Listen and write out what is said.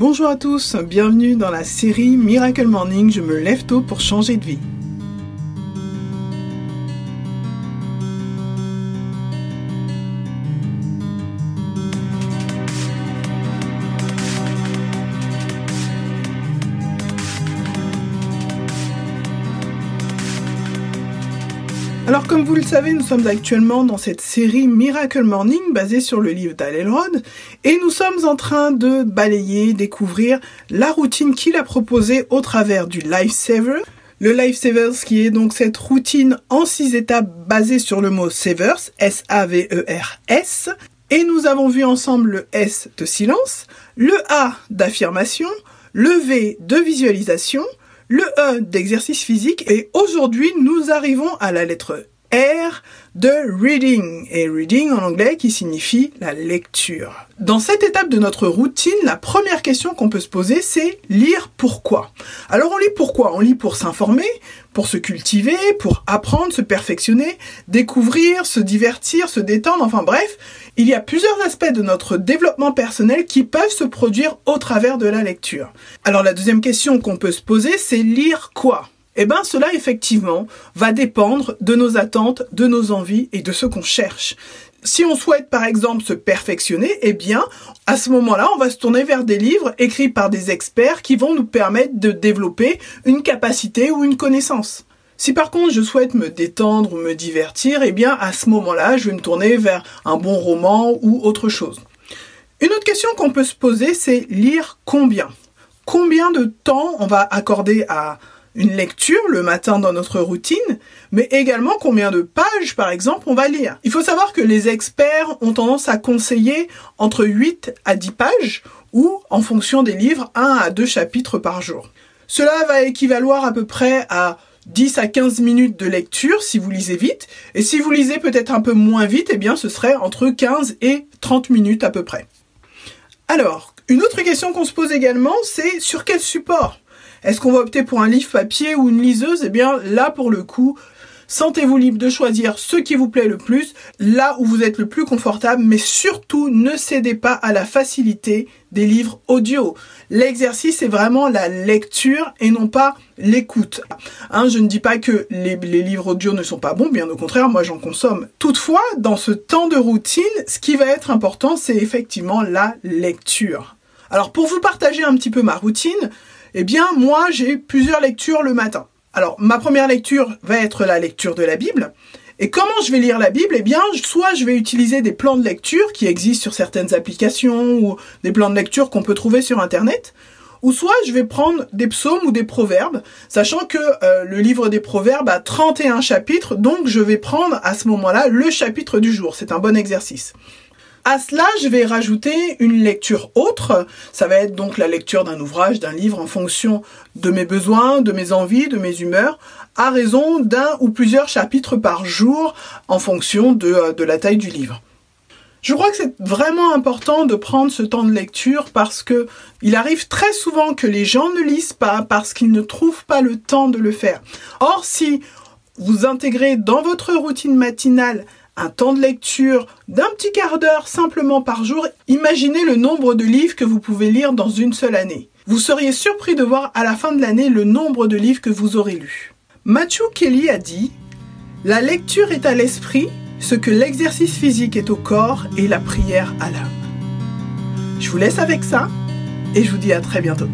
Bonjour à tous, bienvenue dans la série Miracle Morning, je me lève tôt pour changer de vie. Alors comme vous le savez, nous sommes actuellement dans cette série Miracle Morning basée sur le livre d'Alelrod et nous sommes en train de balayer, découvrir la routine qu'il a proposée au travers du Lifesaver. Le Lifesavers qui est donc cette routine en six étapes basée sur le mot Savers, S-A-V-E-R-S. Et nous avons vu ensemble le S de silence, le A d'affirmation, le V de visualisation, le E d'exercice physique et aujourd'hui nous arrivons à la lettre R de reading et reading en anglais qui signifie la lecture. Dans cette étape de notre routine, la première question qu'on peut se poser c'est lire pourquoi? Alors on lit pourquoi? On lit pour s'informer, pour se cultiver, pour apprendre, se perfectionner, découvrir, se divertir, se détendre, enfin bref, il y a plusieurs aspects de notre développement personnel qui peuvent se produire au travers de la lecture. Alors la deuxième question qu'on peut se poser c'est lire quoi? Eh bien, cela effectivement va dépendre de nos attentes, de nos envies et de ce qu'on cherche. Si on souhaite par exemple se perfectionner, eh bien, à ce moment-là, on va se tourner vers des livres écrits par des experts qui vont nous permettre de développer une capacité ou une connaissance. Si par contre je souhaite me détendre ou me divertir, eh bien à ce moment-là, je vais me tourner vers un bon roman ou autre chose. Une autre question qu'on peut se poser, c'est lire combien? Combien de temps on va accorder à une lecture le matin dans notre routine, mais également combien de pages, par exemple, on va lire? Il faut savoir que les experts ont tendance à conseiller entre 8 à 10 pages ou, en fonction des livres, 1 à 2 chapitres par jour. Cela va équivaloir à peu près à 10 à 15 minutes de lecture si vous lisez vite, et si vous lisez peut-être un peu moins vite, eh bien ce serait entre 15 et 30 minutes à peu près. Alors, une autre question qu'on se pose également, c'est sur quel support? Est-ce qu'on va opter pour un livre papier ou une liseuse? Eh bien là pour le coup, Sentez-vous libre de choisir ce qui vous plaît le plus, là où vous êtes le plus confortable, mais surtout ne cédez pas à la facilité des livres audio. L'exercice est vraiment la lecture et non pas l'écoute. Hein, je ne dis pas que les, les, livres audio ne sont pas bons, bien au contraire, moi j'en consomme. Toutefois, dans ce temps de routine, ce qui va être important, c'est effectivement la lecture. Alors pour vous partager un petit peu ma routine, eh bien, moi, j'ai plusieurs lectures le matin. Alors, ma première lecture va être la lecture de la Bible. Et comment je vais lire la Bible? Eh bien, soit je vais utiliser des plans de lecture qui existent sur certaines applications ou des plans de lecture qu'on peut trouver sur Internet, ou soit je vais prendre des psaumes ou des proverbes, sachant que euh, le livre des proverbes a 31 chapitres, donc je vais prendre à ce moment-là le chapitre du jour. C'est un bon exercice. À cela, je vais rajouter une lecture autre. Ça va être donc la lecture d'un ouvrage, d'un livre en fonction de mes besoins, de mes envies, de mes humeurs, à raison d'un ou plusieurs chapitres par jour en fonction de, euh, de la taille du livre. Je crois que c'est vraiment important de prendre ce temps de lecture parce que il arrive très souvent que les gens ne lisent pas parce qu'ils ne trouvent pas le temps de le faire. Or, si vous intégrez dans votre routine matinale un temps de lecture d'un petit quart d'heure simplement par jour, imaginez le nombre de livres que vous pouvez lire dans une seule année. Vous seriez surpris de voir à la fin de l'année le nombre de livres que vous aurez lus. Matthew Kelly a dit La lecture est à l'esprit ce que l'exercice physique est au corps et la prière à l'âme. Je vous laisse avec ça et je vous dis à très bientôt.